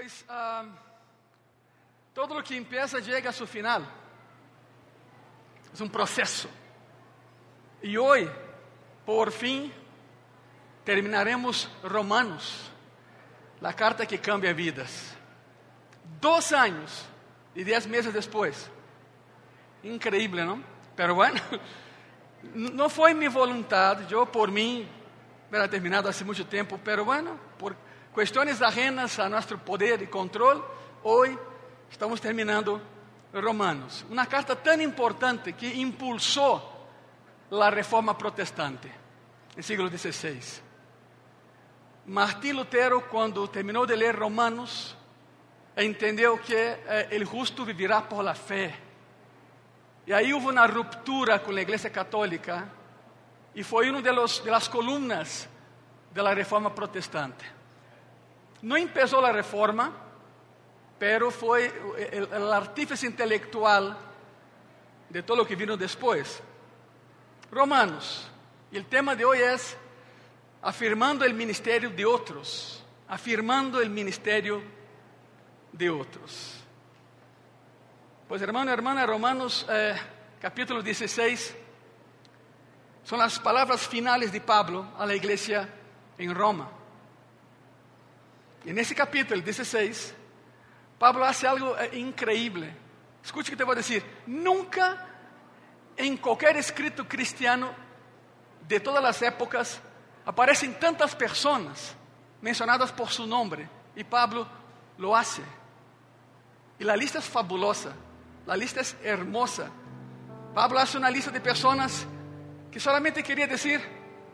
Pois todo lo que empieza llega a su final. Es un proceso. Y hoy, por fin, terminaremos Romanos, la carta que cambia vidas. Dos años y diez meses después. Increíble, ¿no? Pero bueno, no fue mi voluntad, yo por mí hubiera terminado hace mucho tiempo, pero bueno, por cuestiones ajenas a nuestro poder y control, hoy estamos terminando Romanos. Una carta tan importante que impulsó la reforma protestante el siglo XVI. Martín Lutero, cuando terminó de leer Romanos, entendió que eh, justo vivirá por la. Y ahí hubo una ruptura con la Iglesia Católica y fue una de, los, de columnas de la reforma protestante. No empezó la reforma, pero fue el, artífice intelectual de todo lo que vino después. Romanos. Y el tema de hoy es afirmando el ministerio de otros, afirmando el ministerio de otros. Pues hermano, hermana, Romanos eh, capítulo 16 son las palabras finales de Pablo a la iglesia en Roma. Y en ese capítulo 16, Pablo hace algo eh, increíble. Escuche que te a decir, nunca en cualquier escrito cristiano de todas las épocas aparecen tantas personas mencionadas por su nombre y Pablo lo hace. Y la lista es fabulosa, la lista es hermosa. Pablo hace una lista de personas que solamente quería decir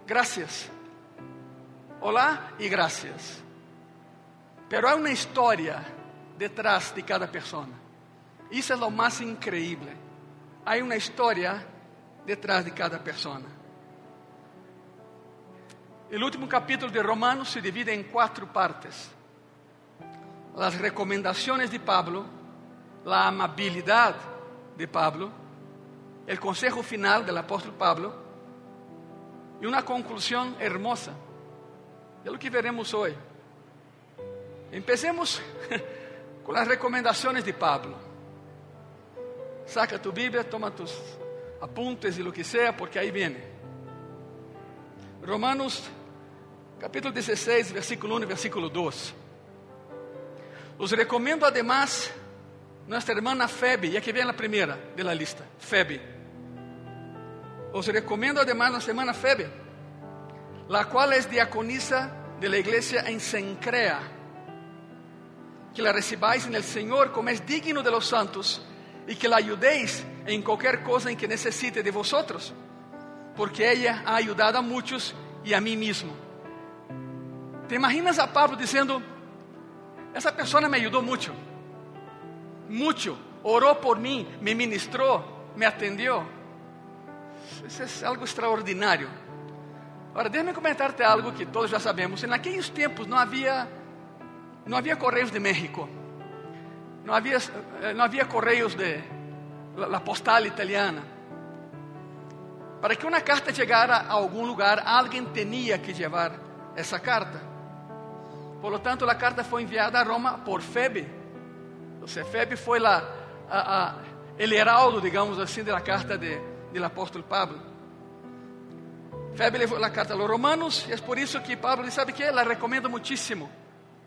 gracias. Hola y gracias. Pero hay una historia detrás de cada persona. Isso é o mais increíble. Há uma história detrás de cada persona. O último capítulo de Romanos se divide em quatro partes: as recomendações de Pablo, a amabilidade de Pablo, o consejo final do apóstolo Pablo e uma conclusão hermosa. É o que veremos hoje. Empecemos com as recomendações de Pablo. Saca tu Bíblia, toma tus apuntes e lo que sea, porque aí viene. Romanos capítulo 16, versículo 1 e versículo 2. Os recomendo además nuestra hermana Febe, y aquí viene la primera de la lista, Febe. Os recomendo además nuestra hermana Febe, la cual es diaconisa de la iglesia en Sencrea, que la recibáis en el Señor como es digno de los santos y que la ayudéis en cualquier cosa en que necesite de vosotros, porque ella ha ayudado a muchos y a mí mismo. ¿Te imaginas a Pablo diciendo, esa persona me ayudó mucho, mucho, oró por mí, me ministró, me atendió? Isso é algo extraordinário. Agora, deixa-me comentarte algo que todos já sabemos. En aqueles tempos não havia, não havia correios de México, não havia, eh, correios de la, postal italiana. Para que uma carta chegara a algum lugar, alguém tinha que levar essa carta. Por lo tanto, a carta foi enviada a Roma por Febe. Seja, Febe foi lá, a, a, el heraldo, digamos assim, da carta de, do apóstolo Pablo. Febe levou a carta a los romanos e é por isso que Pablo sabe que? La recomendo muchísimo.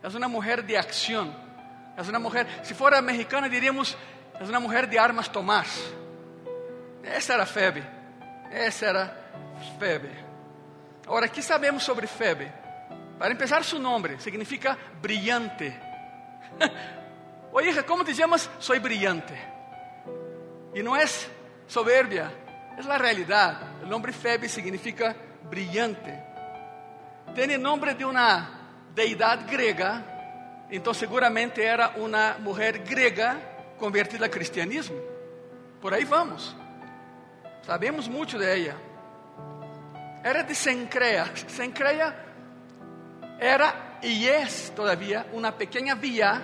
É uma mulher de acção. É uma mulher, se fora mexicana diríamos, é uma mulher de armas tomás. Essa era Febe. Essa era Febe. Agora, o que sabemos sobre Febe? Para empezar, su nombre significa brillante. Oye, ¿cómo te llamas? Soy brillante. Y no es soberbia, es la realidad. El nombre Febe significa brillante. Tiene el nombre de una deidad griega, entonces seguramente era una mujer griega convertida al cristianismo. Por ahí vamos. Sabemos mucho de ella. Era de Sencrea. Sencrea era y es todavía una pequeña vía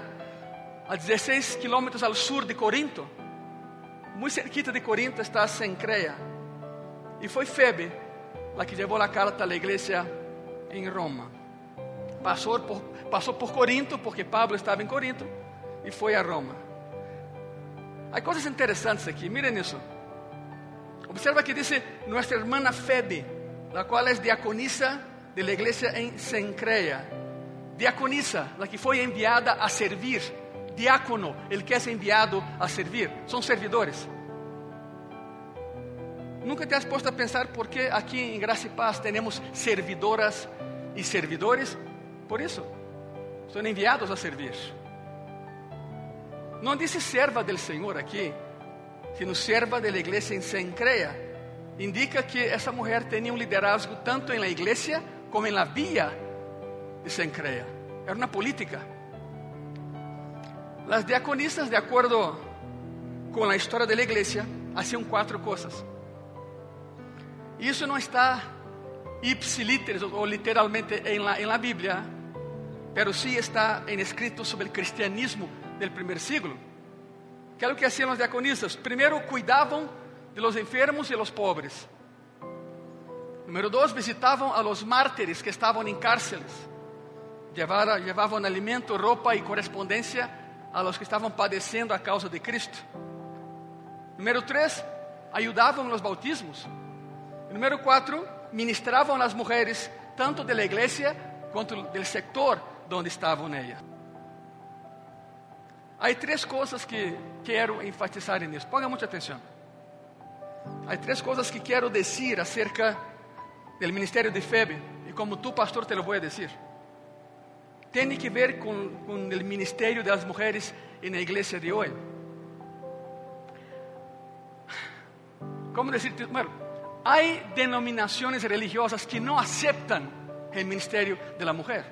a 16 kilómetros al sur de Corinto. Muy cerquita de Corinto está Sencrea. Y fue Febe la que llevó la carta a la iglesia en Roma. Passou por, passou por Corinto, porque Pablo estava em Corinto, e foi a Roma. Há coisas interessantes aqui, miren isso. Observa que diz nossa irmã Febe, a qual é diaconisa de la em Sencreia. Diaconisa, la que foi enviada a servir. Diácono, el que é enviado a servir. São servidores. Nunca te has a pensar por que aqui em Graça e Paz temos servidoras e servidores? Por isso, são enviados a servir. Não disse serva del Senhor aqui, sino serva da igreja em Sencreia. Indica que essa mulher tinha um liderazgo tanto la igreja como la via de Sencreia. Era uma política. As diaconistas, de acordo com a história da igreja, faziam quatro coisas. Isso não está ipsiliteris ou literalmente em la, la Bíblia, pero sí está en escrito sobre o cristianismo del primer siglo. Que é o que hacían os diaconistas? Primeiro, cuidavam de los enfermos e los pobres. Número dois, visitavam a los mártires que estavam em cárceles. Llevara, llevavam alimento, roupa e correspondência a los que estavam padecendo a causa de Cristo. Número três, ajudavam nos bautismos. Número quatro, ministravam as mulheres, tanto da igreja quanto do sector onde estavam elas. Há três coisas que quero enfatizar nisso. Ponga muita atenção. Há três coisas que quero dizer acerca do ministério de Febe e como tu, pastor, te lo vou dizer. Tem que ver com, com o ministério das mulheres na igreja de hoje. Como dizer, bueno, há denominações religiosas que não aceitam o ministério da mulher.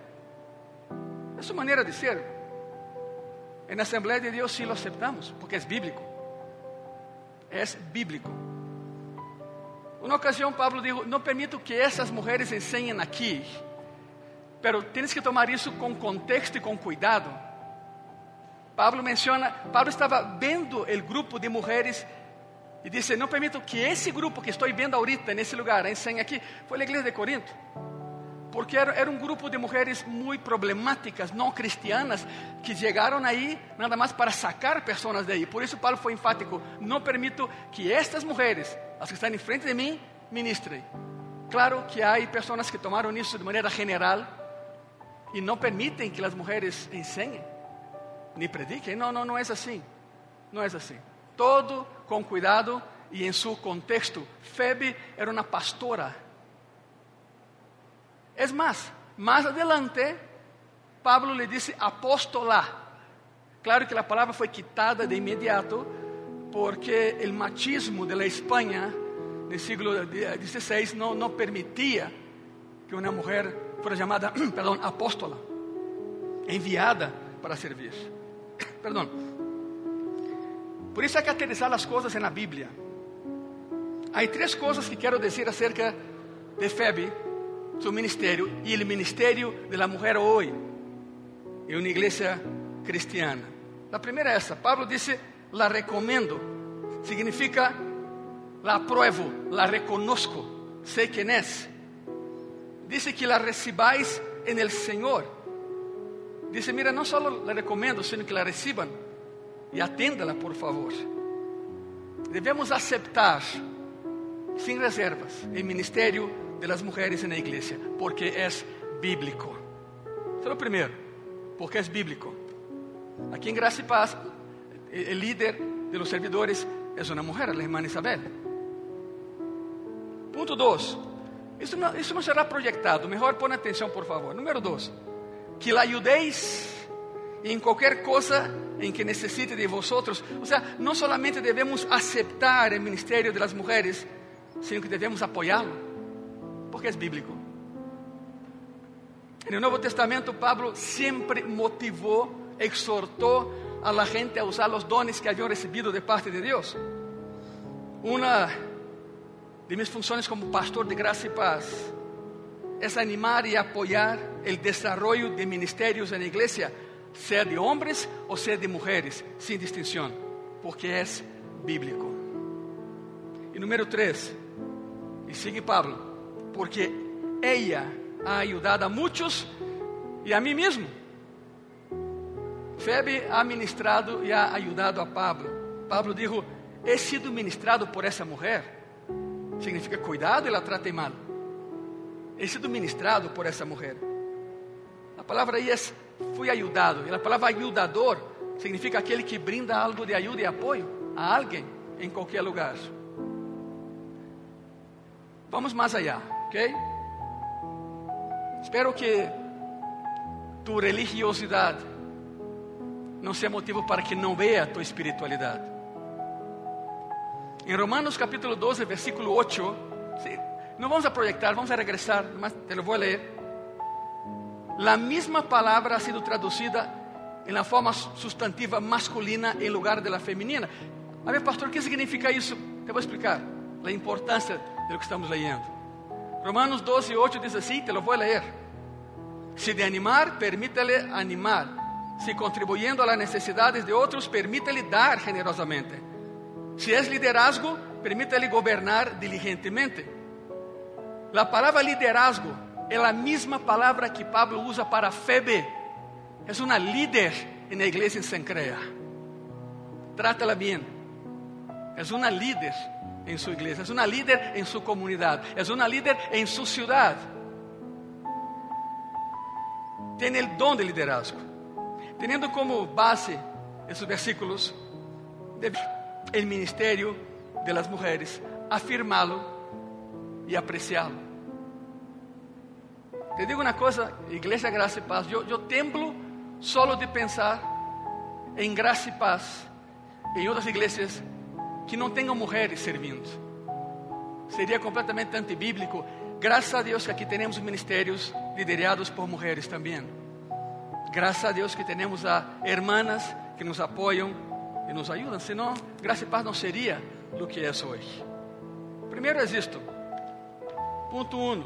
É sua maneira de ser. En la Asamblea de Dios sí lo aceptamos, porque es bíblico. Es bíblico. Una ocasión Pablo dijo, no permito que esas mujeres enseñen aquí, pero tienes que tomar eso con contexto y con cuidado. Pablo menciona, Pablo estaba viendo el grupo de mujeres y dice, no permito que ese grupo que estoy viendo ahorita en ese lugar enseñe aquí. Fue la iglesia de Corinto porque era, era, um grupo de mulheres muito problemáticas, não cristianas, que chegaram aí nada mais para sacar pessoas daí. Por isso Paulo foi enfático: não permito que estas mulheres, as que estão em frente de mim, ministrem. Claro que há pessoas que tomaram isso de maneira general e não permitem que as mulheres enseñem, nem prediquem. Não, não, não é assim. Não é assim. Todo com cuidado e em seu contexto. Febe era uma pastora Es más, más adelante, Pablo le dice apóstola. Claro que la palabra fue quitada de inmediato porque el machismo de la España del siglo XVI no, no permitía que una mujer fuera llamada, perdón, apóstola, enviada para servir. Perdón. Por isso hay que aterrizar as coisas na Bíblia. Há três coisas que quero dizer acerca de Febe su ministerio y el ministerio de la mujer hoy en una iglesia cristiana. La primera es esa. Pablo dice, la recomiendo. Significa, la apruebo, la reconozco, sé quién es. Dice que la recibáis en el Señor. Dice, mira, no solo la recomiendo, sino que la reciban y aténdala, por favor. Debemos aceptar, sin reservas, el ministerio de las mujeres en la iglesia, porque es bíblico. Eso es lo primero, porque es bíblico. Aquí en Gracia y Paz, el líder de los servidores es una mujer, la hermana Isabel. Punto 2. Isso não, será projetado. Melhor põe atenção, por favor. Número 2. Que la ayudéis em qualquer coisa em que necessite de vosotros. Ou seja, não solamente devemos aceptar o ministério das mulheres, sino que devemos apoiá-lo porque es bíblico. En el Nuevo Testamento, Pablo siempre motivó, exhortó a la gente a usar los dones que habían recibido de parte de Dios. Una de mis funciones como pastor de gracia y paz es animar y apoyar el desarrollo de ministerios en la iglesia, sea de hombres o sea de mujeres, sin distinción, porque es bíblico. Y número tres, y sigue Pablo, porque ella ha ayudado a muchos e a mim mesmo. Febe ha ministrado e ha ayudado a Pablo. Pablo dijo: He sido ministrado por essa mulher. Significa cuidado, ela trata mal. He sido ministrado por essa mulher. A palavra aí é fui ayudado. E a palavra ayudador significa aquele que brinda algo de ajuda e apoio a alguém em qualquer lugar. Vamos mais allá, ok? Espero que tu religiosidade não seja motivo para que não veja tua espiritualidade. Em Romanos capítulo 12, versículo 8, não vamos a projetar, vamos a regressar, mas te lo vou ler. A mesma palavra ha sido traduzida em la forma substantiva masculina em lugar de la feminina. A ver, pastor, o que significa isso? Te vou explicar a importância do que estamos lendo. Romanos 12, 8 diz assim: te lo vou ler. Se de animar, permítele animar. Se contribuyendo a las necesidades de outros, permítele dar generosamente. Se é liderazgo, permítele gobernar diligentemente. A palavra liderazgo é a mesma palavra que Pablo usa para Febe. É uma líder na igreja em Sencrea. Trata-la bem. É uma líder em sua igreja, é uma líder em sua comunidade, é uma líder em sua cidade. Tem o dom de liderazgo. Tendo como base esses versículos, o ministério de las mujeres, afirmá-lo e apreciá-lo. Te digo uma coisa, Igreja Graça e Paz, eu, eu temblo solo de pensar em graça e paz em outras igrejas que não tenham mulheres servindo. Seria completamente antibíblico. Graças a Deus que aqui temos ministérios liderados por mulheres também. Graças a Deus que temos a hermanas que nos apoiam e nos ajudam. Senão, graça e paz não seria o que é hoje. Primeiro é isto. Ponto 1. Um,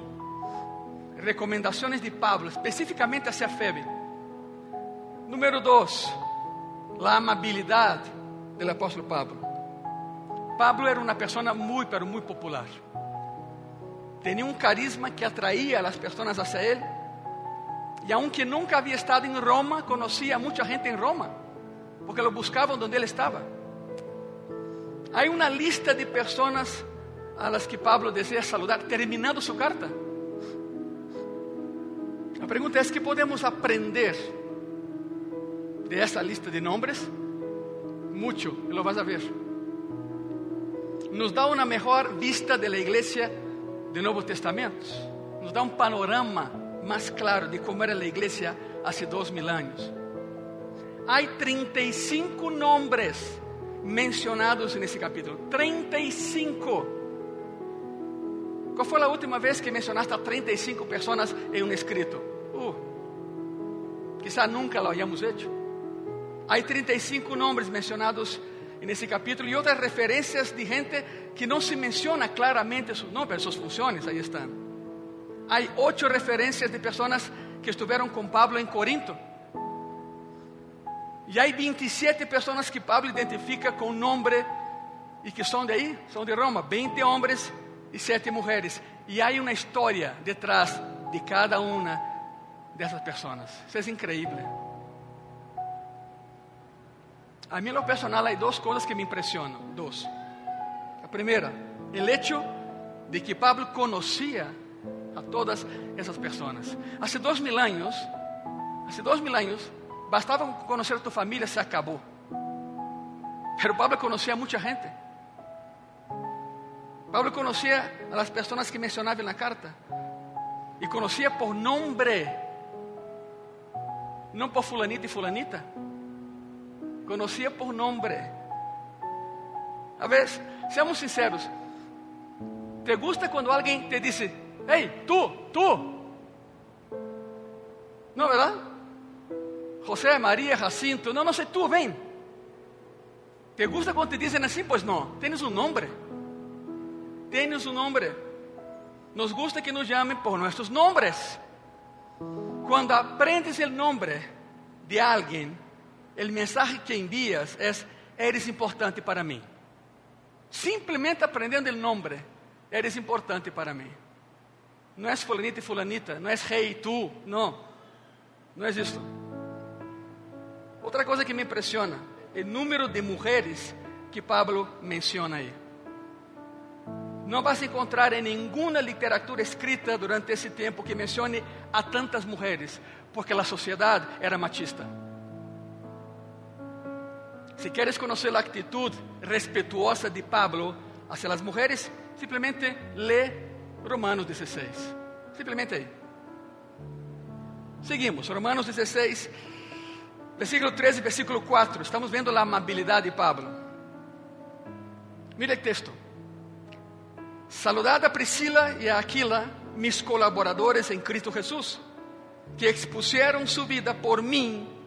recomendações de Pablo, especificamente hacia Febe. Número 2. A amabilidade do apóstolo Pablo. Pablo era uma pessoa muito, pero muito popular. Tinha um carisma que atraía as pessoas hacia ele. E aunque nunca havia estado em Roma, conhecia muita gente em Roma, porque lo buscavam onde ele estava. Há uma lista de pessoas a las que Pablo deseja saludar, terminando sua carta. A pergunta é: que podemos aprender de essa lista de nomes? Muito, lo vas a ver nos dá uma melhor vista da igreja do Novo Testamento, nos dá um panorama mais claro de como era a igreja há dois mil anos. Há 35 nomes mencionados nesse capítulo. 35. Qual foi a última vez que mencionaste a 35 pessoas em um escrito? Uh, quizá nunca lo hayamos hecho. Há 35 nomes mencionados nesse capítulo e outras referências de gente que não se menciona claramente seus nomes, suas funções, aí estão. Há oito referências de pessoas que estiveram com Pablo em Corinto. E há 27 pessoas que Pablo identifica com nome e que são de aí, são de Roma, 20 homens e 7 mulheres. E há uma história detrás de cada uma dessas pessoas. Isso é incrível. A mim, no personal, há duas coisas que me impressionam. Duas. A primeira, o hecho de que Pablo conhecia a todas essas pessoas. Há dois mil anos, há dois mil anos, bastava conhecer a tua família, se acabou. Pero Pablo conhecia muita gente. Pablo conhecia a las que mencionava na carta. E conhecia por nome, não por fulanita e fulanita conocía por nombre. A ver, seamos sinceros. ¿Te gusta cuando alguien te dice, hey, tú, tú? ¿No, verdad? José, María, Jacinto, no, no sé, tú, ven. ¿Te gusta cuando te dicen así? Pues no, tienes un nombre. Tienes un nombre. Nos gusta que nos llamen por nuestros nombres. Cuando aprendes el nombre de alguien, o mensaje que envias é: eres importante para mim. Simplesmente aprendendo o nome, eres importante para mim. Não és fulanita e fulanita, não és rei tu, não. Não é isso. Outra coisa que me impressiona, o número de mulheres que Pablo menciona aí. Não vas encontrar em nenhuma literatura escrita durante esse tempo que mencione a tantas mulheres, porque a sociedade era machista. Se queres conhecer a atitude respetuosa de Pablo hacia as mulheres, simplesmente lê Romanos 16. Simplesmente aí. Seguimos, Romanos 16, versículo 13 versículo 4. Estamos vendo a amabilidade de Pablo. Mira o texto. Saludad a Priscila e a Aquila, mis colaboradores em Cristo Jesús, que expusieron su vida por mim,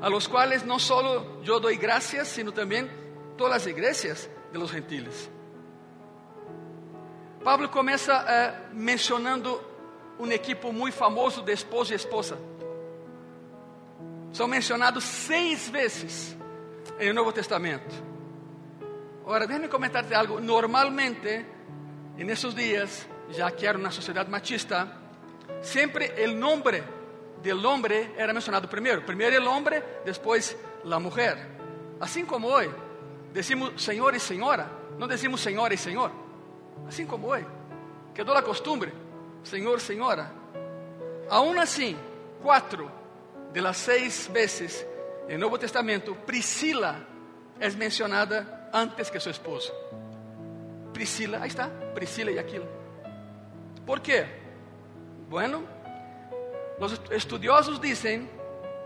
a los cuales no solo yo doy gracias, sino también todas las iglesias de los gentiles. Pablo começa uh, mencionando um equipo muito famoso de esposo e esposa. São mencionados seis vezes no Novo Testamento. Agora, deixe-me comentar-te algo. Normalmente, en esos días, ya que era una sociedad machista, siempre el nombre del hombre era mencionado primero. Primero el hombre, después la mujer. Así como hoy, decimos señor y señora, no decimos señora y señor. Así como hoy, quedó la costumbre, señor, señora. Aún así, cuatro de las seis veces en el Nuevo Testamento, Priscila es mencionada antes que su esposo. Priscila, aí está, Priscila e Aquila. ¿Por quê? Bueno, os estudiosos dizem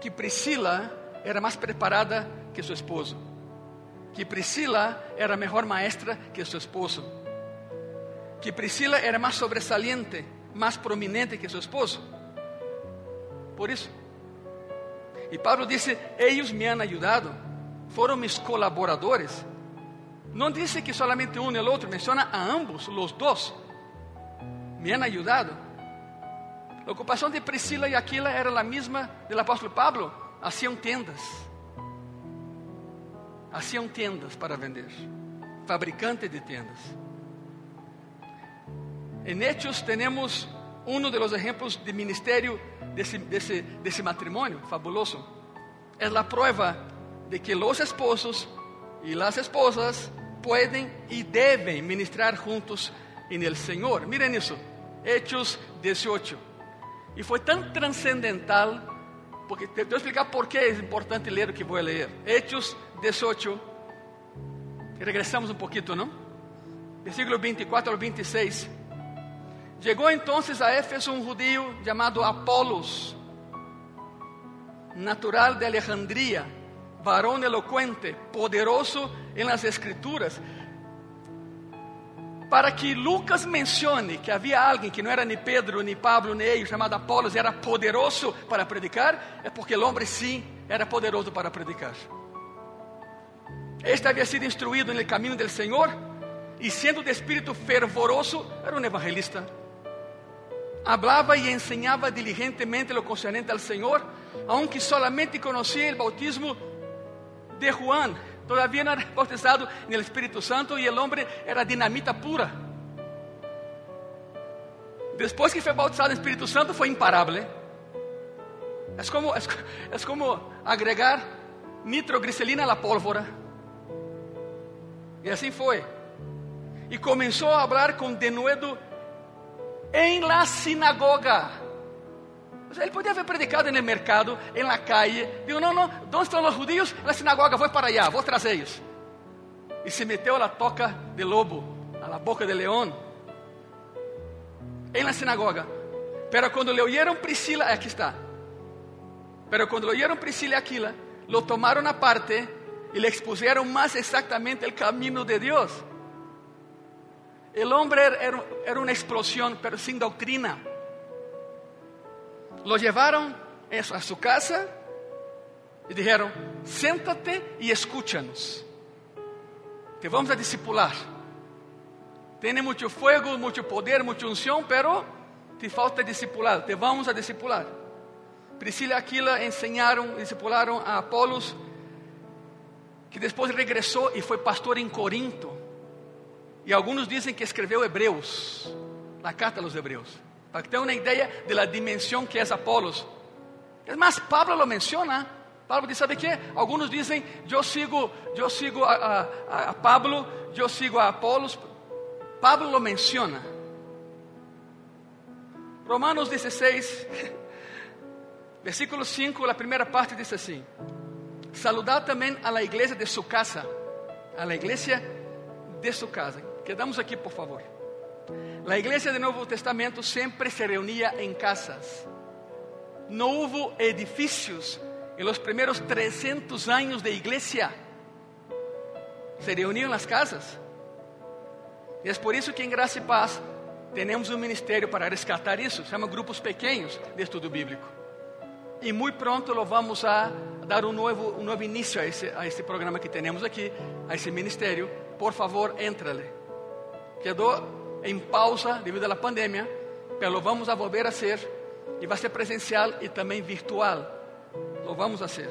que Priscila era mais preparada que seu esposo, que Priscila era melhor maestra que seu esposo, que Priscila era mais sobresaliente, mais prominente que seu esposo. Por isso. E Pablo disse: Eles me han ajudado, foram mis colaboradores. Não disse que solamente um e o outro, menciona a ambos, os dois. Me han ayudado. A ocupação de Priscila e Aquila era a mesma do apóstolo Pablo. Hacían tendas. Hacían tendas para vender. Fabricante de tendas. En Hechos temos um dos exemplos de ministério desse, desse, desse matrimônio fabuloso. É a prova de que os esposos e as esposas pueden y deben ministrar juntos en el Señor. Miren eso, Hechos 18. Y fue tan trascendental, porque te, voy a explicar por qué es importante leer lo que voy a leer. Hechos 18. Y regresamos un poquito, ¿no? Versículo 24 al 26. Llegó entonces a Éfeso un judío llamado Apolos, natural de Alejandría varón elocuente, poderoso en las escrituras. Para que Lucas mencione que havia alguém que não era nem Pedro, nem Pablo, nem ele, chamado Apolos, era poderoso para predicar, é porque o homem sim era poderoso para predicar. Este havia sido instruído no caminho do Senhor e, sendo de espírito fervoroso, era um evangelista. Hablava e ensinava diligentemente lo concernente al Senhor, aunque solamente conhecia o bautismo de Juan todavía no era bautizado en el Espíritu Santo y el hombre era dinamita pura. Después que fue bautizado en el Espíritu Santo fue imparable. Es como, es, es como agregar nitroglicerina a la pólvora. Y así fue. Y comenzó a hablar con denuedo en la sinagoga. Ele podia haver predicado no mercado, na calle. Digo, não, não, onde estão os judios? Na sinagoga, vou para allá, vou trazer-los. E se meteu na toca de lobo, na boca de leão, la sinagoga. Pero quando le oyeron Priscila, aqui está. Pero quando le oyeron Priscila e Aquila, lo tomaron aparte e le expusieron más exactamente el camino de Dios. El hombre era, era una explosión, pero sin doctrina. Lo llevaron a su casa e dijeron, senta-te e escúchanos. Te vamos a discipular. Tiene mucho fuego, mucho poder, mucha unción, pero te falta discipulado. Te vamos a discipular. Priscila e Aquila ensinaram, discipularam a Apolos, que depois regressou e foi pastor em Corinto. E alguns dizem que escreveu Hebreus, a carta aos Hebreus. Para que tenham uma ideia da dimensão que é Apolos. Es más, Pablo lo menciona. Pablo dice, ¿sabe qué? Algunos dicen, yo sigo, yo sigo a, a, a Pablo, yo sigo a Apolos. Pablo lo menciona. Romanos 16, versículo 5, la primera parte dice así. Saludad también a la iglesia de su casa. A la iglesia de su casa. Quedamos aquí, por favor. La iglesia del Nuevo Testamento siempre se reunía en casas. No hubo edificios en los primeros 300 años de iglesia. Se reunían las casas. E é por isso que em Graça e Paz temos um ministério para resgatar isso, chama Grupos Pequenos de Estudo Bíblico. E muito pronto lo vamos a dar um novo, um novo início a esse, a esse programa que temos aqui, a esse ministério. Por favor, entra-lhe. Quedou em pausa devido à pandemia, mas lo vamos a volver a ser e vai ser presencial e também virtual. Lo vamos a hacer.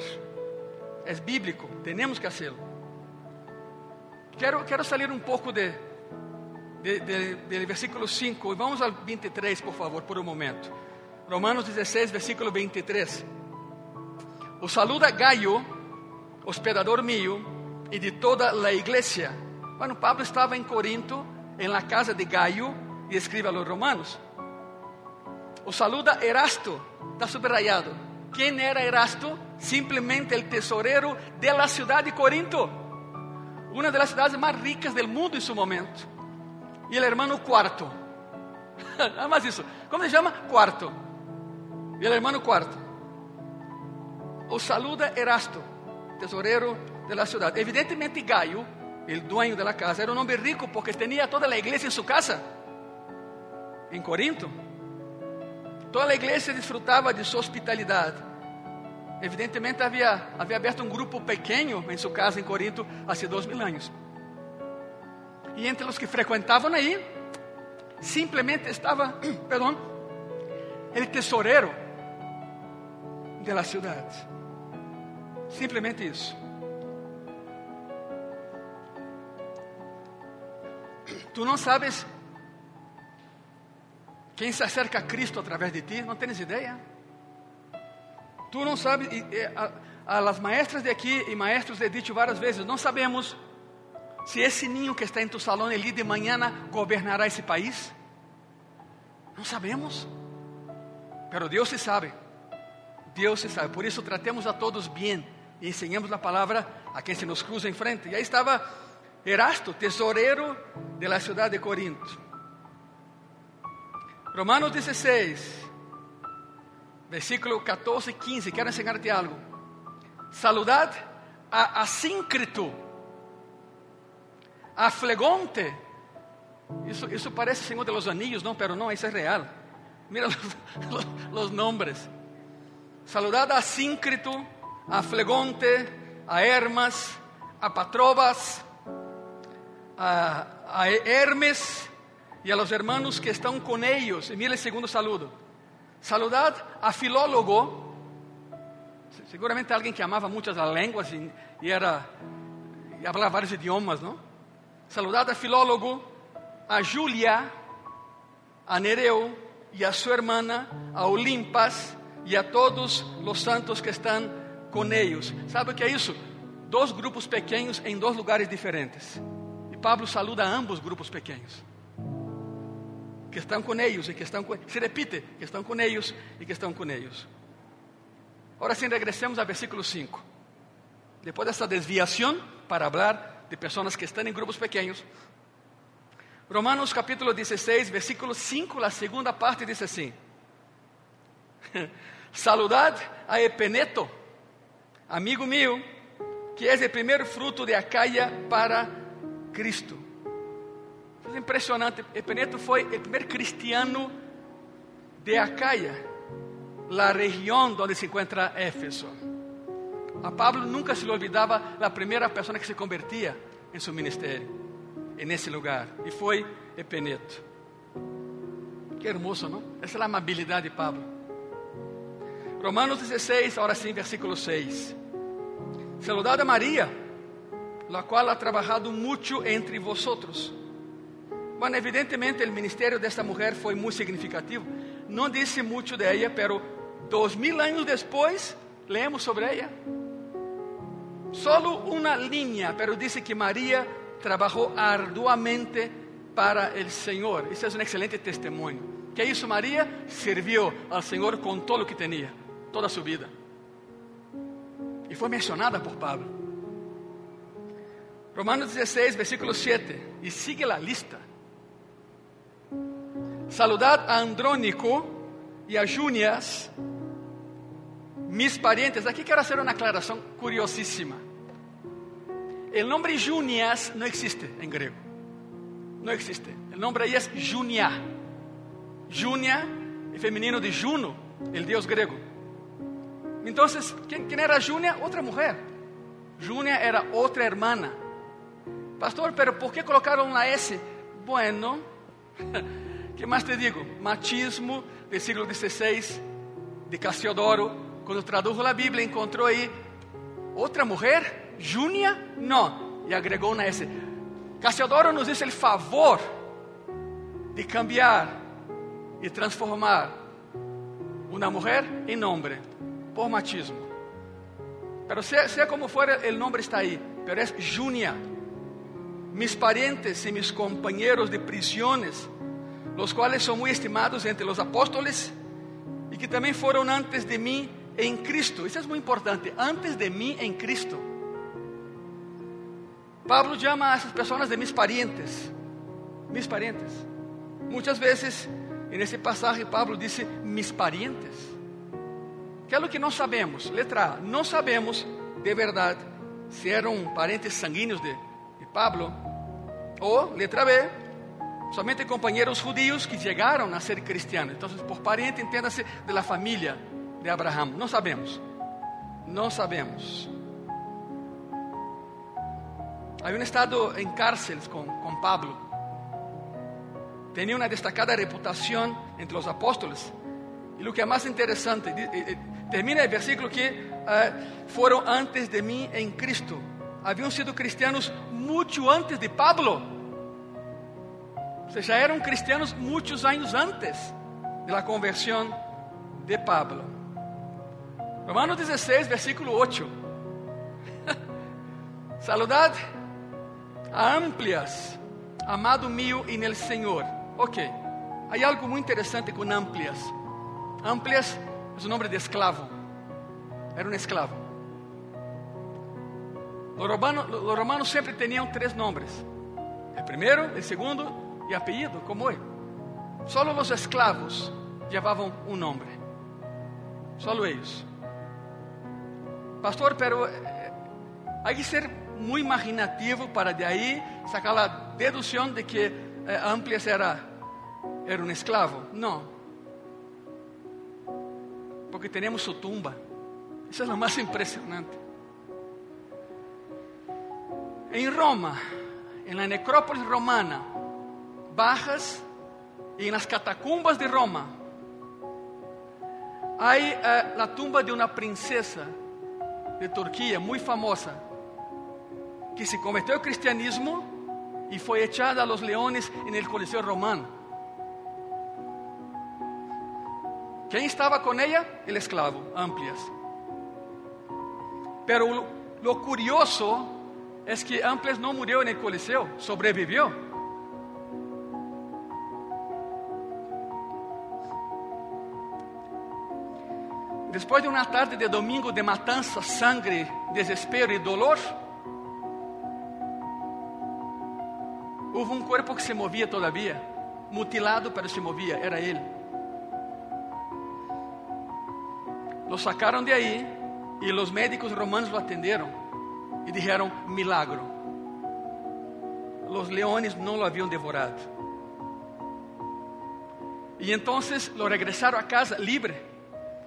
É bíblico, temos que hacerlo. Quero, quero sair um pouco de de, de, del versículo 5 e vamos ao 23, por favor, por um momento. Romanos 16, versículo 23. O saluda Gaio, hospedador mío, e de toda a igreja. Bueno, Pablo estava em Corinto, em la casa de Gaio, e escreve a los romanos. O saluda Erasto, está subrayado. Quem era Erasto? Simplesmente el tesorero de la ciudad de Corinto, uma das cidades mais ricas del mundo em seu momento e el hermano Quarto. Nada mais isso. Como se chama? Quarto. E el hermano Quarto. O saluda Erasto, tesoreiro de la ciudad. Evidentemente Gaio, el dueño de la casa, era un hombre rico porque tenía toda la iglesia en su casa. En Corinto. Toda a igreja disfrutava de sua hospitalidade. Evidentemente havia, havia aberto um grupo pequeno em sua casa em Corinto há dois mil anos. E entre os que frequentavam aí, simplesmente estava, perdão, el tesoreiro de la cidade. Simplesmente isso. Tu não sabes quem se acerca a Cristo através de ti, não tens ideia. Tu não sabes, e, e, a, a las maestras de aqui e maestros de dicho várias vezes, não sabemos se esse ninho que está em tu salão ali de manhã governará esse país. Não sabemos, pero Deus se sabe. Deus se sabe. Por isso tratemos a todos bem e ensinemos a palavra a quem se nos cruza em frente. E aí estava Erasto, tesoureiro de la ciudad de Corinto. Romanos 16, versículo 14 e 15. Quero ensinar-te algo. Saludad a Asíncrito, a Flegonte. Isso, isso parece Senhor de los Anillos, não, pero não, isso é real. Mira os, los nombres. Saludad a Asíncrito, a Flegonte, a Hermas, a Patrobas, a, a Hermes e a los hermanos que estão com eles. E mire segundo saludo. Saludad a Filólogo. Seguramente alguém que amava muitas línguas e era e falava vários idiomas, não? Saludad a Filólogo, a Julia, a Nereu e a sua irmã, a Olimpas e a todos os santos que estão com eles. Sabe o que é isso? Dois grupos pequenos em dois lugares diferentes. Pablo saluda a ambos grupos pequenos que estão com eles e que estão com, se repite, que estão com eles e que estão com eles. Agora sim, regressemos ao versículo 5. Depois dessa desviação para falar de pessoas que estão em grupos pequenos, Romanos capítulo 16, versículo 5, a segunda parte diz assim: Saludad a Epeneto, amigo meu, que é o primeiro fruto de Acaia para Cristo. É impressionante. Epeneto foi o primeiro cristiano de Acaia, a região onde se encontra Éfeso. A Pablo nunca se lhe olvidava a primeira pessoa que se convertia em seu ministério, nesse lugar, e foi Epeneto. Que hermoso, não? Essa é a amabilidade de Pablo. Romanos 16, agora sim, versículo 6. Saludad a Maria, la qual ha trabajado mucho entre vosotros Bueno, evidentemente o ministério desta mulher foi muito significativo. Não disse muito de ela, pero Dos mil anos depois, leemos sobre ela. Solo uma linha, pero dice que Maria trabalhou arduamente para o Senhor. Isso é um excelente testemunho. Que isso Maria serviu ao Senhor com todo o que tinha, toda sua vida. E foi mencionada por Pablo. Romanos 16, versículo 7. E sigue a lista. Saludad a Andrónico e a Junias, mis parientes. Aqui quero fazer uma aclaração curiosíssima. O nome Junias não existe em grego. Não existe. O nome aí é Junia. Junia é feminino de Juno, o deus grego. Então, quem era Junia? Outra mulher. Junia era outra hermana. Pastor, pero por que colocaram uma S? Bueno, que mais te digo? Machismo do século XVI, de Cassiodoro, quando tradujo a Bíblia, encontrou aí outra mulher, Junia, não, e agregou na S. Cassiodoro nos diz o favor de cambiar e transformar uma mulher em nome por machismo. Pero sea, sea como fuera, el nombre está ahí, pero es Junia. Mis parientes y mis compañeros de prisiones, los cuales son muy estimados entre los apóstoles y que también fueron antes de mí en Cristo. Isso é muito importante. Antes de mim em Cristo. Pablo chama a essas pessoas de mis parientes. Mis parientes. Muitas vezes, nesse passagem, Pablo disse mis parientes. Que é o que não sabemos. Letra A. Não sabemos de verdade se eram parentes sanguíneos de Pablo. Ou, letra B, somente companheiros judíos que chegaram a ser cristianos. Então, por pariente, entenda-se de la família de Abraham. Não sabemos. Não sabemos. Havia estado em cárceles com, com Pablo. Tinha uma destacada reputação entre os apóstolos. E o que é mais interessante, termina o versículo que uh, foram antes de mim em Cristo. Haviam sido cristianos muito antes de Pablo. Ou seja, eram cristianos muitos anos antes da conversão de Pablo. Romanos 16, versículo 8. Saludad a amplias, amado mío en el Señor. Ok, hay algo muy interesante con amplias. Amplias es un nombre de esclavo. Era un esclavo. Los romanos, romanos siempre tenían tres nombres. El primero, el segundo y apellido, como él. Solo los esclavos llevaban un nombre. Solo ellos. Pastor, pero eh, hay que ser muy imaginativo para de ahí sacar la deducción de que eh, Amplias era, era un esclavo. No. Porque tenemos su tumba. Eso es lo más impresionante. En Roma, en la necrópolis romana, bajas y en las catacumbas de Roma, hay eh, la tumba de una princesa de Turquia, muito famosa, que se converteu ao cristianismo e foi echada a los leones en el Coliseo Romano. Quem estava com ela? El esclavo, Amplias. Pero lo curioso es que Amplias não morreu en el Coliseo, sobrevivió. Depois de uma tarde de domingo de matança, sangue, desespero e dolor, houve um corpo que se movia todavia, mutilado, pero se movia, era ele. Lo sacaram de aí e os médicos romanos lo atenderam e disseram: milagro. Os leones não lo haviam devorado. E então lo regresaram a casa livre.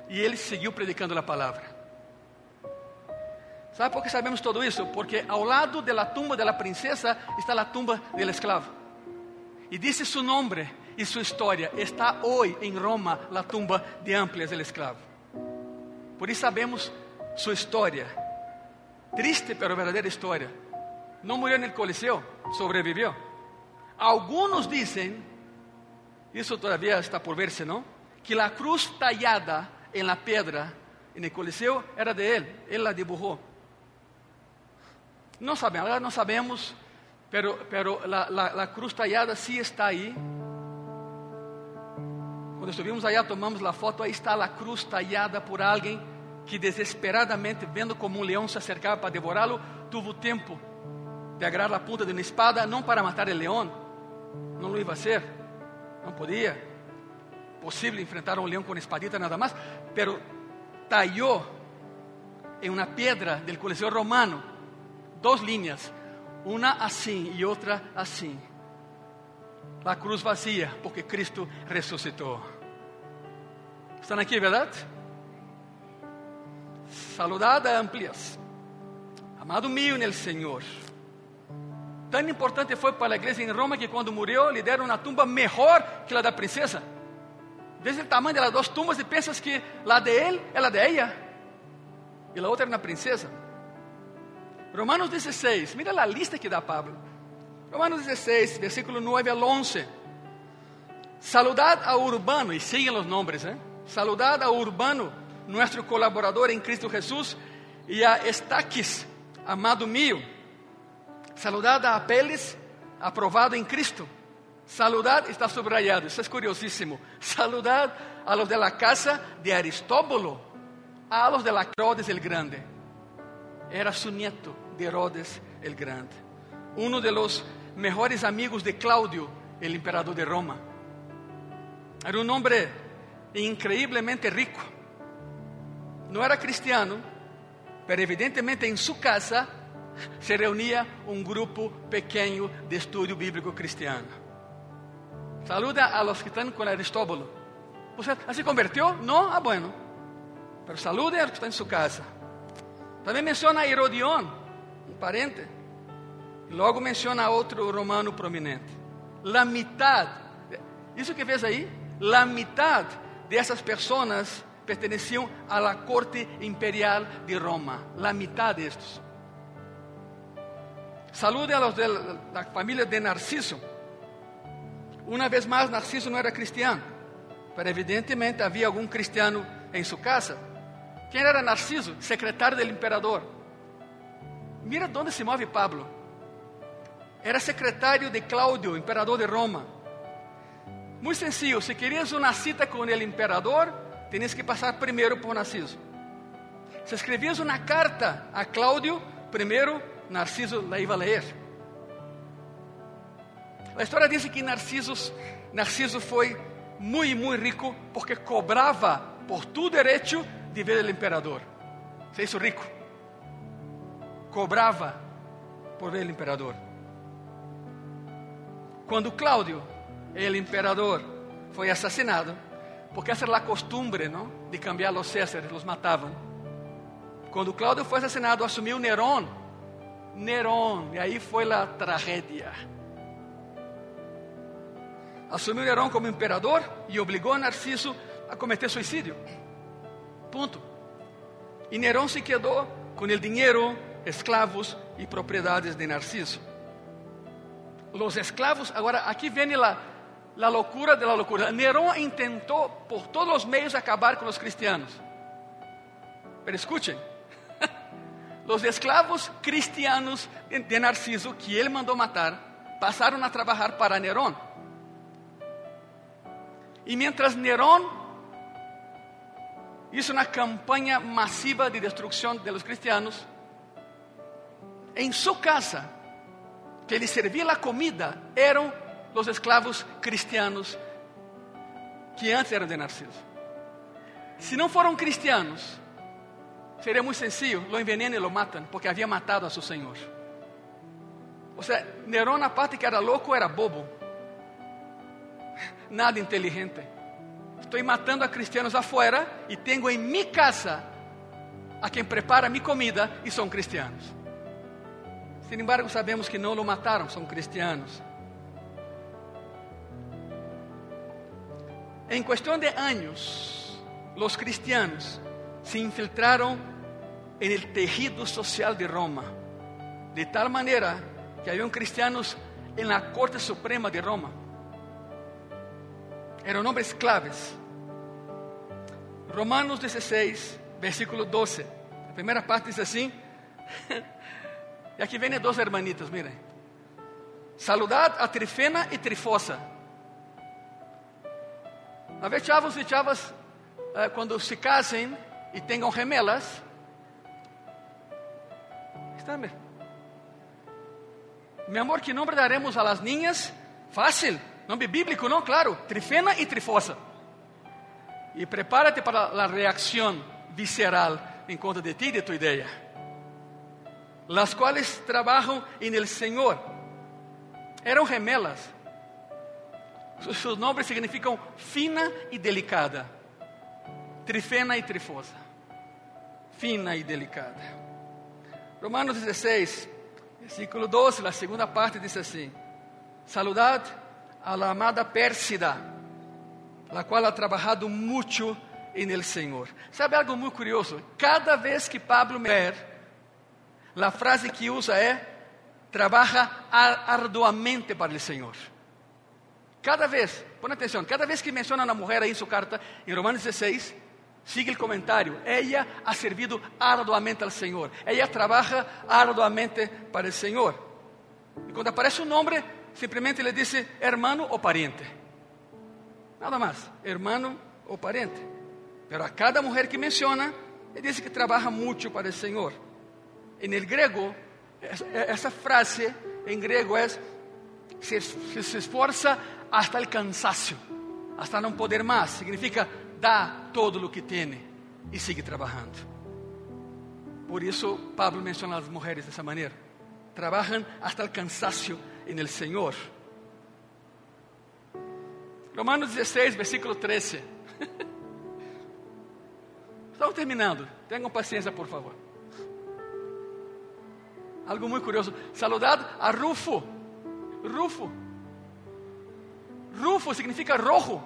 E ele seguiu predicando a palavra. ¿Sabe por que sabemos todo isso? Porque ao lado da tumba da princesa está a tumba do esclavo. E disse seu nome e sua história. Está hoje em Roma a tumba de Amplias, el esclavo. Por isso sabemos sua história. Triste, pero verdadeira história. Não morreu no Coliseu, sobreviveu. Alguns dizem, isso todavía está por verse, não? Que a cruz tallada en la piedra en el Coliseo era de él, él la dibujó. No sabemos, no sabemos, pero, pero la, la, la cruz tallada sí está ahí. Quando estivemos allá, tomamos a foto, aí está a cruz tallada por alguém que desesperadamente, vendo como um leão se acercava para devorá-lo, tuvo tempo de agarrar a ponta de uma espada, não para matar o leão, não lo iba a ser, não podia, possível enfrentar um leão com espadita nada mais, pero tallou em uma pedra del Coliseu Romano duas linhas, uma assim e outra assim. A cruz vazia, porque Cristo ressuscitou. Estão aqui, verdade? Saludada amplias. Amado mío no Senhor. Tão importante foi para a igreja em Roma que quando morreu lhe deram uma tumba melhor que a da princesa. Desde o tamanho das duas tumbas e pensas que a de ele é a de ella e a outra é uma princesa. Romanos 16, mira a lista que dá Pablo. Romanos 16, versículo 9 al 11. Saludad a Urbano, y siguen los nombres, ¿eh? Saludad a Urbano, nuestro colaborador en Cristo Jesús, y a Estaquis, amado mío. Saludad a Apeles, aprobado en Cristo. Saludad, está subrayado, eso es curiosísimo. Saludad a los de la casa de Aristóbulo, a los de la Herodes el Grande. Era su nieto de Herodes el Grande. Uno de los mejores amigos de Claudio, el emperador de Roma. Era um homem increíblemente rico. Não era cristiano, mas evidentemente em sua casa se reunia um grupo pequeno de estudo bíblico cristiano. Saluda a los que estão com Aristóbulo. ¿Você se convertiu? Não? Ah, bueno. Pero salude a los que estão em sua casa. Também menciona a Herodión, um parente. Logo menciona outro romano prominente. La mitad, isso que vês aí, la mitad de essas pessoas perteneciam a la corte imperial de Roma. La mitad de. Salude a los de la familia de Narciso. Uma vez mais, Narciso não era cristiano, mas evidentemente havia algum cristiano em sua casa. Quem era Narciso? Secretário do imperador. Mira onde se move Pablo. Era secretário de Cláudio, imperador de Roma. Muito sencillo, se querias uma cita com o imperador, tenias que passar primeiro por Narciso. Se escrevias uma carta a Cláudio, primeiro Narciso la iba a ler. A história diz que Narciso, Narciso foi muito, muito rico porque cobrava por tu direito de ver o imperador. Se hizo rico. Cobrava por ver o imperador. Quando Cláudio, o imperador, foi assassinado, porque essa era a costumbre, não, de cambiar os Césares, os matavam. Quando Cláudio foi assassinado, assumiu Nerón. Nerón, e aí foi a tragédia. Assumiu Nerón como imperador e obrigou Narciso a cometer suicídio. Ponto. E Nerón se quedou com o dinheiro, escravos e propriedades de Narciso. Os escravos, agora aqui vem a, a loucura de la loucura. Nerón por todos os meios acabar com os cristianos. Pero escuchen, os escravos cristianos de Narciso, que ele mandou matar, passaram a trabalhar para Nerón. E mientras Nerón hizo una campaña masiva de destrucción de los cristianos, en su casa, que le servía la comida, eran los esclavos cristianos que antes eran de Narciso. Si no fueron cristianos, sería muy sencillo, lo envenenan y lo matan, porque había matado a su Señor. O sea, Nerón, aparte que era loco, era bobo. Nada inteligente. Estou matando a cristianos afuera e tenho em minha casa a quem prepara minha comida e são cristianos. Sin embargo, sabemos que não lo mataram, são cristianos. Em questão de anos, os cristianos se infiltraram en el tejido social de Roma, de tal maneira que haviam cristianos en la Corte Suprema de Roma. Eram homens claves. Romanos 16, versículo 12. A primeira parte diz assim. e aqui vem dois hermanitos, miren. Saludad a Trifena e Trifosa. A ver, chavos e chavas, eh, quando se casem e tenham gemelas, está bem. Mi amor, que nombre daremos a las niñas? Fácil, nombre bíblico, ¿no? Claro, Trifena y Trifosa. Y prepárate para la reacción visceral en contra de ti y de tu idea. Las cuales trabajan en el Señor. Eram gemelas. Sus nombres significam fina e delicada. Trifena e trifosa. Fina e delicada. Romanos 16, Versículo 12, a segunda parte diz assim: Saludad a la amada Pérsida, la qual ha trabajado mucho en el Senhor. Sabe algo muito curioso? Cada vez que Pablo ver, a frase que usa é: trabaja arduamente para o Senhor. Cada vez, põe atenção, cada vez que menciona a mulher aí em sua carta, em Romanos 16, Sigue el comentario. Ella ha servido arduamente al Señor. Ella trabaja arduamente para el Señor. Y cuando aparece un nombre, simplemente le dice hermano o pariente. Nada más, hermano o pariente. Pero a cada mujer que menciona, le dice que trabaja mucho para el Señor. En el griego, esa frase en griego es, se, se esforza hasta el cansancio, hasta no poder más. Significa dá todo o que tem e sigue trabalhando. Por isso, Pablo menciona as mulheres dessa maneira. Trabalham hasta o cansaço en el Senhor. Romanos 16, versículo 13. Estamos terminando. Tenham paciência, por favor. Algo muito curioso. Saludado a Rufo. Rufo. Rufo significa rojo.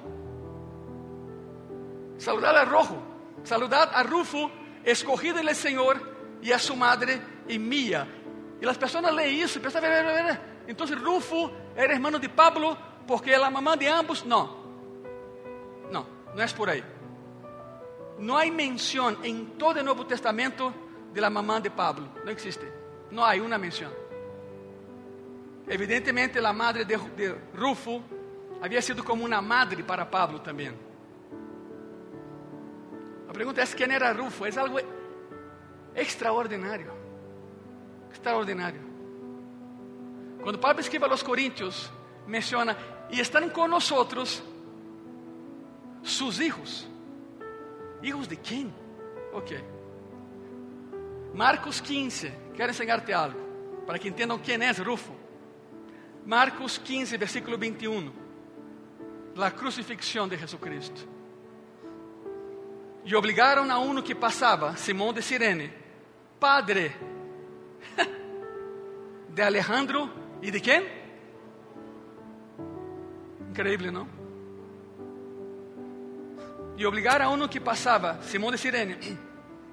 Saludad a Rojo, saludad a Rufo, escogido el Señor, y a su madre y mía. Y las personas leen eso y piensan, entonces Rufo era hermano de Pablo porque la mamá de ambos. No, no, no es por ahí. No hay mención en todo el Nuevo Testamento de la mamá de Pablo. No existe. No hay una mención. Evidentemente la madre de, Rufo había sido como una madre para Pablo también. A pergunta é quem era Rufo. É algo extraordinário. Extraordinário. Quando Pablo escreve aos Coríntios, menciona, e estão com nós sus hijos. ¿Hijos de quem? Ok. Marcos 15, quero enseñarte algo, para que entendam quem é Rufo. Marcos 15, versículo 21. La crucifixión de Jesucristo. E obrigaram a um que passava, Simão de Sirene, padre de Alejandro e de quem? Increíble, não? E obrigaram a um que passava, Simão de Sirene,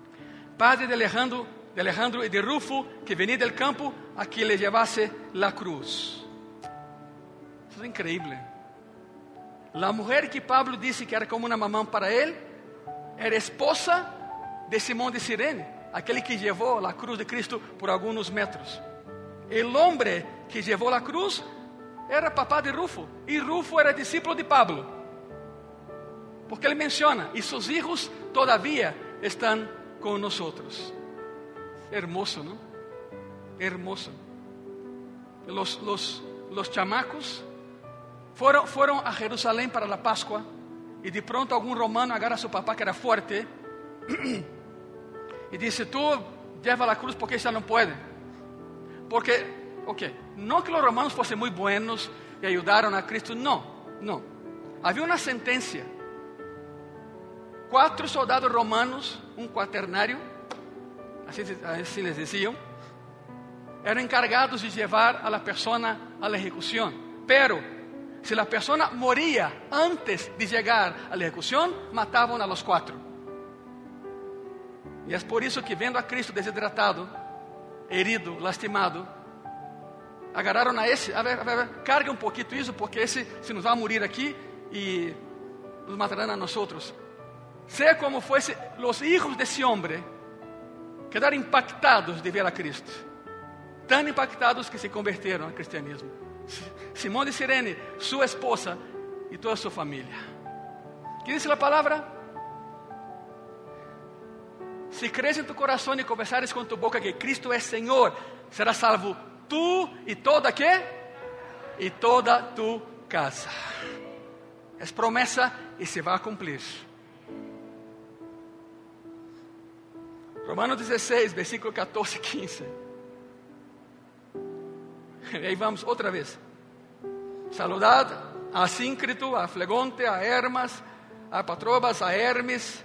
padre de Alejandro, de Alejandro e de Rufo, que venia del campo, a que lhe llevasse la cruz. Isso é increíble. A mulher que Pablo disse que era como uma mamã para ele, era esposa de Simão de Sirene, aquele que levou a cruz de Cristo por alguns metros. O homem que levou a cruz era papá de Rufo, e Rufo era discípulo de Pablo. Porque ele menciona, e seus filhos todavia estão com nós. Hermoso, não? Hermoso. Los, los, los chamacos foram, foram a Jerusalém para a Páscoa e de pronto algum romano agarra a seu papá que era forte e disse: Tu leva a cruz porque já não pode. Porque, ok, não que os romanos fossem muito buenos e ajudaram a Cristo, não, não. Havia uma sentença. Quatro soldados romanos, um quaternário, assim, assim les diziam, eram encargados de levar a la persona a la ejecución. Pero Si la persona moría antes de llegar a la ejecución, mataban a los cuatro. E é por isso que, vendo a Cristo desidratado, herido, lastimado, agarraram a esse, a ver, a ver, carga um pouquinho isso, porque esse se nos vai morrer aqui e nos matarão a nós outros. sea como fuese, los hijos de ese hombre quedaron impactados de ver a Cristo. Tan impactados que se convirtieron al cristianismo. Simón de Sirene, su esposa y toda su familia. ¿Qué dice la palabra? Si crees en tu corazón y confesares con tu boca que Cristo es Señor, serás salvo tú y toda qué? Y toda tu casa. Es promesa y se va a cumplir. Romanos 16, versículo 14, 15. E aí vamos outra vez. Saludad a Síncrito, a Flegonte, a Hermas, a Patrobas, a Hermes,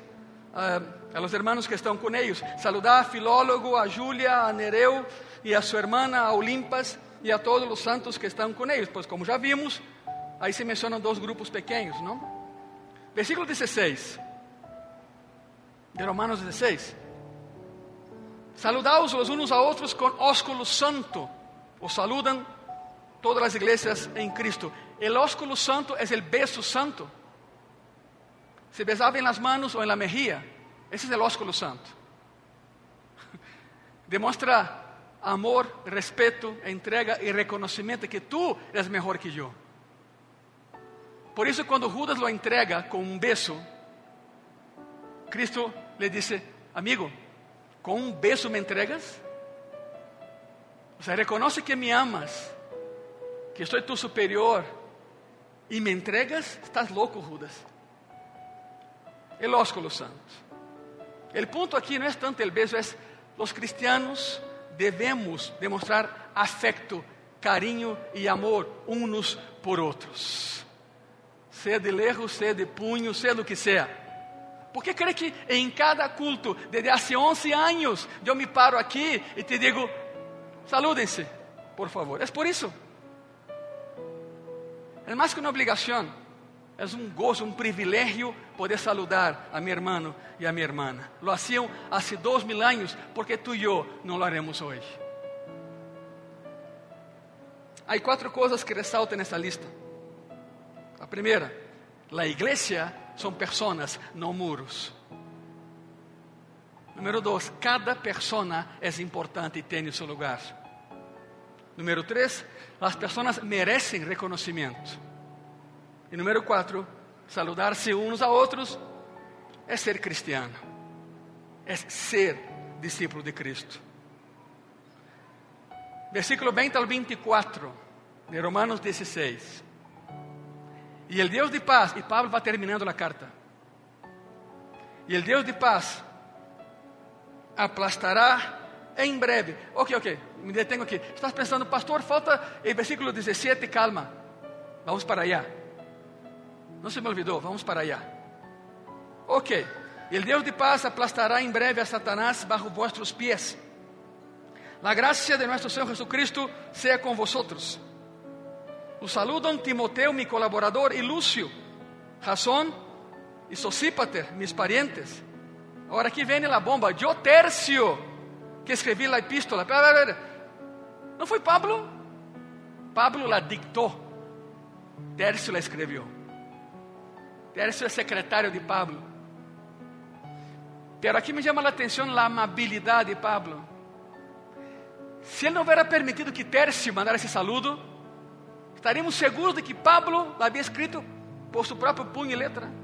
a, a los hermanos que estão com eles. Saludad a Filólogo, a Júlia, a Nereu e a sua irmã, a Olimpas, e a todos os santos que estão com eles. Pois, como já vimos, aí se mencionam dois grupos pequenos, não? Versículo 16 de Romanos 16. Saludaos los unos a otros con ósculo santo. Os saludan todas las iglesias en Cristo. El ósculo santo es el beso santo. Se besaba en las manos o en la mejilla. Ese es el ósculo santo. Demuestra amor, respeto, entrega y reconocimiento que tú eres mejor que yo. Por eso cuando Judas lo entrega con un beso, Cristo le dice, amigo, ¿con un beso me entregas? O sea, reconoce que me amas, que soy tu superior y me entregas, estás loco, Judas. El ósculo santo. El punto aquí no es tanto el beso, es los cristianos devemos demonstrar afecto, carinho e amor uns por outros. Seja de lejos, seja de punho, seja do que seja. Porque creio que em cada culto, desde há 11 anos, eu me paro aqui e te digo: salúdense, por favor. É por isso. É mais que uma obrigação. É um gozo, um privilégio poder saludar a meu irmão e a minha irmã. Lo hacían há dois mil anos, porque tu e eu não lo haremos hoje. Há quatro coisas que ressaltam nessa lista. A primeira, a igreja são pessoas, não muros. Número dois, cada persona é importante e tem seu lugar. Número três, as pessoas merecem reconhecimento. E número quatro, saludar-se uns a outros é ser cristiano, é ser discípulo de Cristo. Versículo 20 al 24 de Romanos 16. E o Deus de paz, e Pablo vai terminando a carta. E o Deus de paz aplastará em breve. Ok, ok, me detengo aqui. Estás pensando, pastor, falta o versículo 17, calma. Vamos para allá. Não se me olvidou, vamos para allá. Ok, o Deus de paz aplastará em breve a Satanás bajo vuestros pies. La gracia de nuestro Señor Jesucristo sea con vosotros. Os saludam Timoteo, mi colaborador, e Lúcio, Jasón e Sosípater, mis parientes. Agora aqui vem a bomba. Eu tercio que escrevi a epístola. Não foi Pablo? Pablo la dictou. Tércio la escreveu. Tércio é secretário de Pablo. Pero aqui me chama a atenção a amabilidade de Pablo. Se ele não hubiera permitido que Tércio mandasse esse saludo, estaríamos seguros de que Pablo havia escrito por seu próprio punho e letra.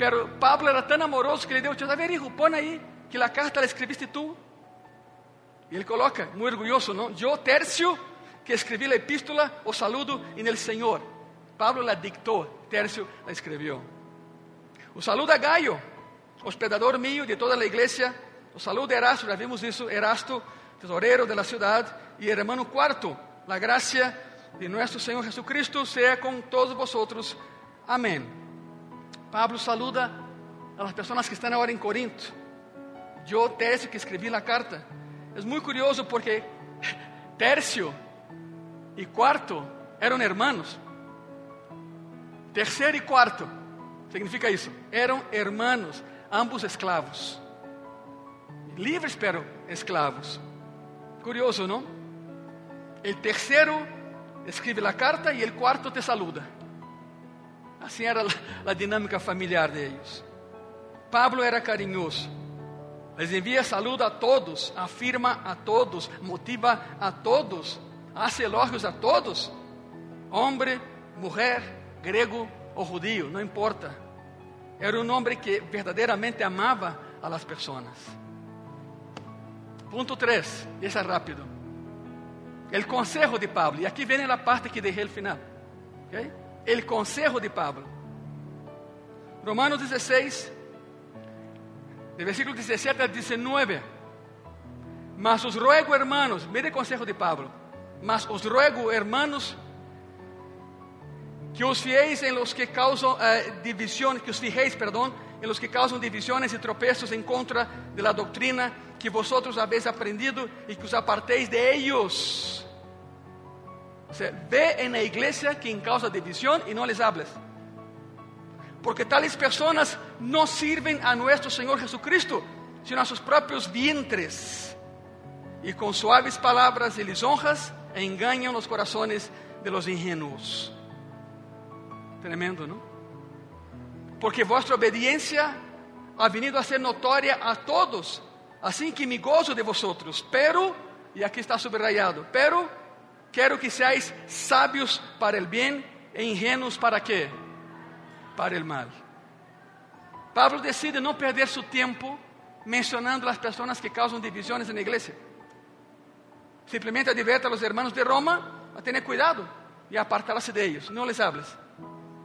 Pero Pablo era tão amoroso que ele deu, a ver, hijo, põe aí que a carta la escreviste tu. E ele coloca, muito orgulhoso, não? Eu, Tércio, que escrevi a epístola, o saludo en el Senhor. Pablo la dictou, Tércio la escreveu. O saludo a Gaio, hospedador mío de toda a igreja. O saludo a Erasto, já vimos isso, Erasto, tesorero de la ciudad, y hermano cuarto, la gracia de nuestro Señor Jesucristo sea con todos vosotros. Amén. Pablo saluda a las personas que están ahora en Corinto. Yo, Tercio, que escribí la carta. Es muy curioso porque Tercio y Cuarto eran hermanos. Terceiro e quarto significa isso. Eram hermanos, ambos escravos. Livres, pero escravos. Curioso, não? O terceiro escreve a carta e o quarto te saluda. Assim era a dinâmica familiar deles. Pablo era carinhoso. Les envia saludo a todos, afirma a todos, motiva a todos, hace elogios a todos. Hombre, mulher, grego ou judío, não importa. Era um homem que verdadeiramente amava a las pessoas. Ponto 3, esse é rápido. El consejo de Pablo. E aqui vem a parte que deixei no final. ¿Okay? El consejo de Pablo. Romanos 16, de versículo 17 al 19. Mas os ruego, hermanos, mire el consejo de Pablo. Mas os ruego, hermanos, que os fiéis en los que causan eh, división, que os fijéis, perdón, en los que causan divisiones y tropezos en contra de la doctrina que vosotros habéis aprendido y que os apartéis de ellos. O ve en la iglesia quien causa división y no les hables. Porque tales personas no sirven a nuestro Señor Jesucristo, sino a sus propios vientres. Y con suaves palabras y lisonjas engañan los corazones de los ingenuos. Tremendo, ¿no? Porque vuestra obediencia ha venido a ser notoria a todos, así que me gozo de vosotros. Pero, y aquí está subrayado, pero quiero que seáis sabios para el bien e ingenuos para qué? Para el mal. Pablo decide no perder su tiempo mencionando las personas que causan divisiones en la iglesia. Simplemente advierte a los hermanos de Roma a tener cuidado a apartarse de ellos. No les hables.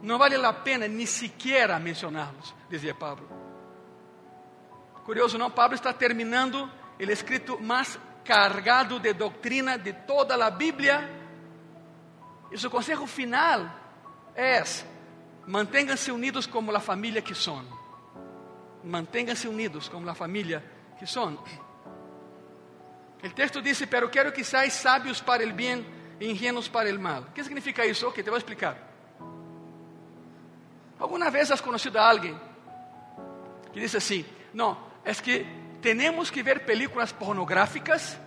No vale la pena ni siquiera mencionarlos, decía Pablo. Curioso, ¿no? Pablo está terminando el escrito más cargado de doctrina de toda a Bíblia. E seu conselho final é: mantenham-se unidos como a família que são. Mantenham-se unidos como a família que são. O texto diz: Pero quero que seáis sábios para o bem e ingênuos para o mal. O que significa isso? Ok, te vou explicar. Alguma vez has conhecido a alguém que diz assim: Não, é que temos que ver películas pornográficas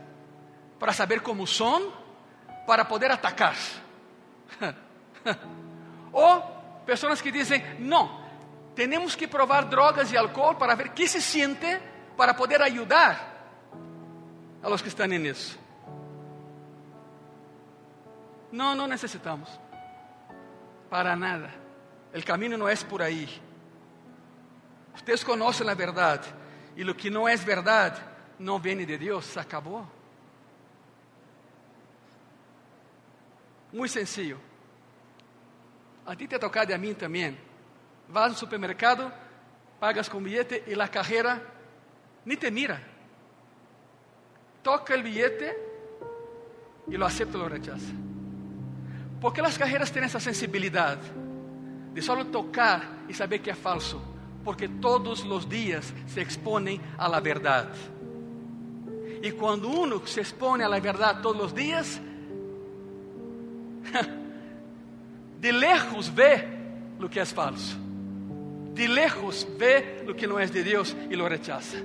para saber como são, para poder atacar. Ou pessoas que dizem: não, temos que provar drogas e álcool para ver que se siente, para poder ajudar a los que estão nisso. Não, não necessitamos. Para nada. O caminho não é por aí. Vocês conhecem a verdade. E o que não é verdade não vem de Deus, se acabou. Muito sencillo. A ti te ha tocado e a mim também. Vas ao supermercado, pagas com billete e a cajera ni te mira. Toca o billete e lo acepta ou lo rechaza. ¿Por que as cajeras têm essa sensibilidade de só tocar e saber que é falso? Porque todos os dias se exponem à la verdade. E quando uno se expone à la verdade todos os dias, de lejos vê o que é falso. De lejos vê o que não é de Deus e lo rechaza.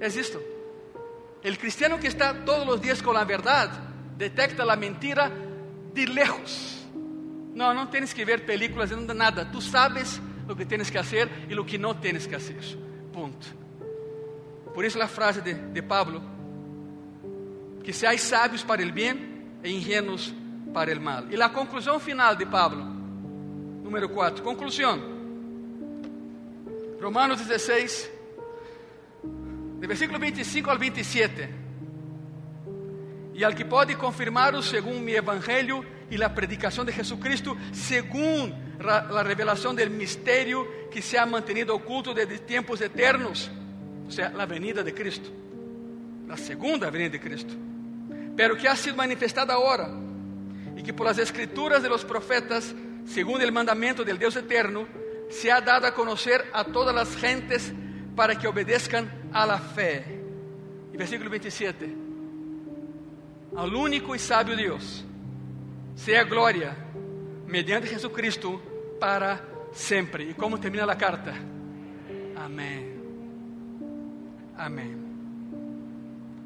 É isto. O cristiano que está todos os dias com a verdade detecta a mentira de lejos. Não, não tens que ver películas, não nada. Tu sabes o que tens que fazer e o que não tens que fazer. Ponto. Por isso a frase de, de Pablo: que seais sábios para o bem e ingênuos para el mal. Y la conclusión final de Pablo, número 4. Conclusión. Romanos 16, de versículo 25 al 27. E al que pode confirmar según mi evangelio y la predicación de Jesucristo, según la revelación del misterio que se ha mantenido oculto desde tiempos eternos, o sea, la venida de Cristo, la segunda venida de Cristo, pero que ha sido manifestada ahora y que por las escrituras de los profetas, según el mandamiento del Dios eterno, se ha dado a conocer a todas las gentes para que obedezcan a la fe. Y versículo 27. Al único y sabio Dios, sea gloria mediante Jesucristo para sempre. E como termina a carta? Amém. Amém.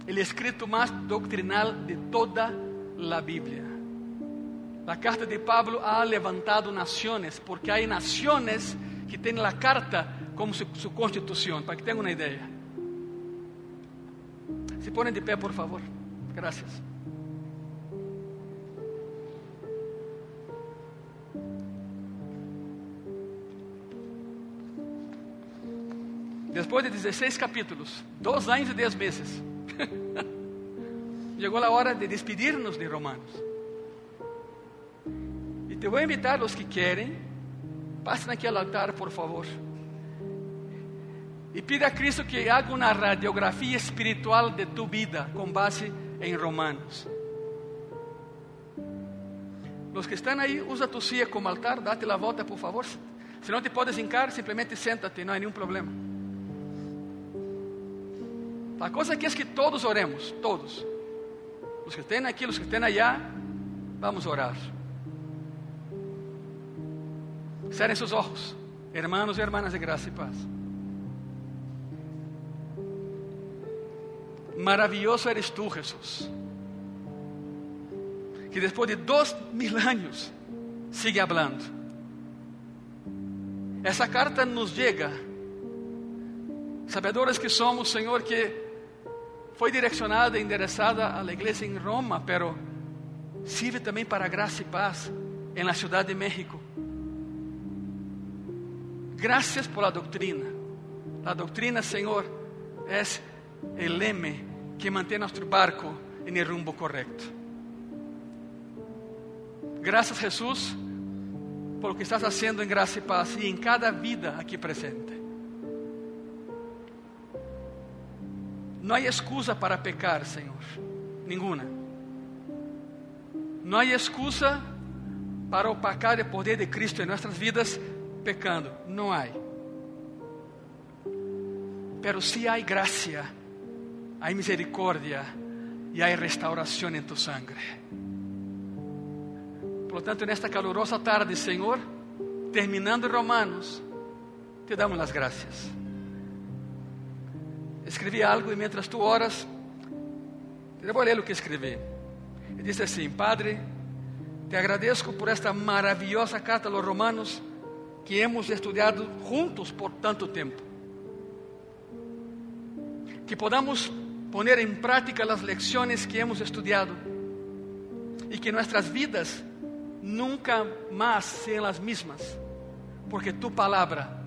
El escrito mais doctrinal de toda a Bíblia. La carta de Pablo ha levantado naciones, porque hay naciones que tienen la carta como su, su constitución, para que tengan una idea. Se ponen de pé, por favor. Gracias. Depois de 16 capítulos, dois anos e dez meses, chegou a hora de despedir-nos de Romanos. E te vou invitar os que querem, passe naquele altar, por favor. E pida a Cristo que haga uma radiografia espiritual de tu vida com base em Romanos. Os que estão aí, usa tu silla como altar, date la volta, por favor. Se não te podes hincar, simplesmente senta-te, não há nenhum problema. A coisa aqui é que todos oremos, todos. Os que estão aqui, os que estão allá, vamos orar. Cerrem seus olhos, hermanos e hermanas de graça e paz. Maravilhoso eres tú, Jesús, que después de dos mil años sigue hablando. Essa carta nos llega, sabedores que somos, Senhor, que foi direcionada e endereçada à igreja em Roma, pero sirve também para graça e paz em la Ciudad de México. Gracias por la doctrina. La doctrina, Senhor, é el leme que mantém nosso barco em el rumbo correto. Graças, Jesus, por lo que estás haciendo em graça e paz e em cada vida aqui presente. Não há excusa para pecar, Senhor, nenhuma. Não há excusa para opacar o poder de Cristo em nossas vidas pecando. Não há. Pero sí há graça hay misericordia y hay restauración en tu sangre. Por lo tanto, en esta tarde, Señor, terminando Romanos, te damos las gracias. Escrevi algo e mientras tú oras, te voy a leer lo que escrevi. E dice assim: Padre, te agradezco por esta maravilhosa carta a los Romanos que hemos estudiado juntos por tanto tempo. Que podamos poner en práctica las lecciones que hemos estudiado y que nuestras vidas nunca más sean las mismas, porque tu palabra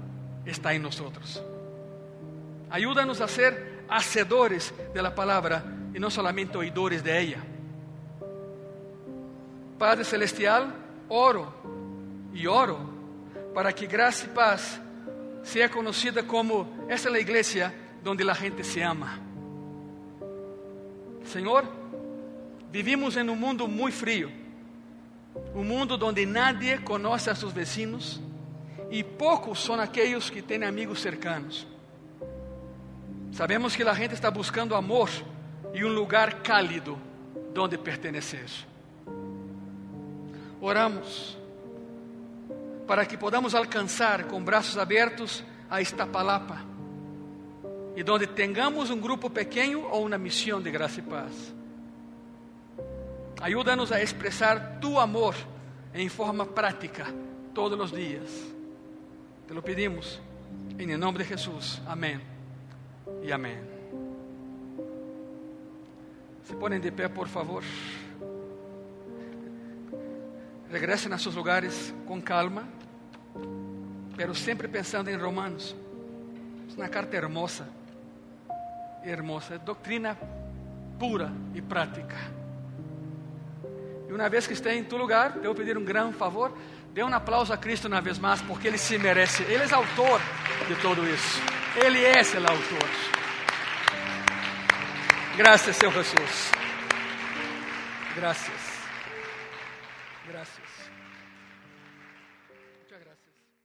está en nosotros. Ayúdanos a ser hacedores de la palabra y no solamente oidores de ella. Padre Celestial, oro y oro para que gracia y paz sea conocida como esa es la iglesia donde la gente se ama. Senhor, vivimos em um mundo muito frio, um mundo onde nadie conhece a seus vecinos e poucos são aqueles que têm amigos cercanos. Sabemos que a gente está buscando amor e um lugar cálido donde pertenecer. Oramos para que podamos alcançar com braços abertos a Estapalapa e donde tengamos um grupo pequeno ou uma missão de graça e paz. Ajuda-nos a expressar tu amor em forma prática todos os dias. Te lo pedimos em nome de Jesus. Amém e amém. Se ponem de pé, por favor. Regressem a seus lugares com calma, pero sempre pensando em Romanos. É uma carta hermosa hermosa, é doutrina pura e prática. E uma vez que esteja em tu lugar, eu vou pedir um grande favor, dê um aplauso a Cristo uma vez mais, porque Ele se merece. Ele é autor de tudo isso. Ele é o autor. Graças, Senhor Jesus. Graças.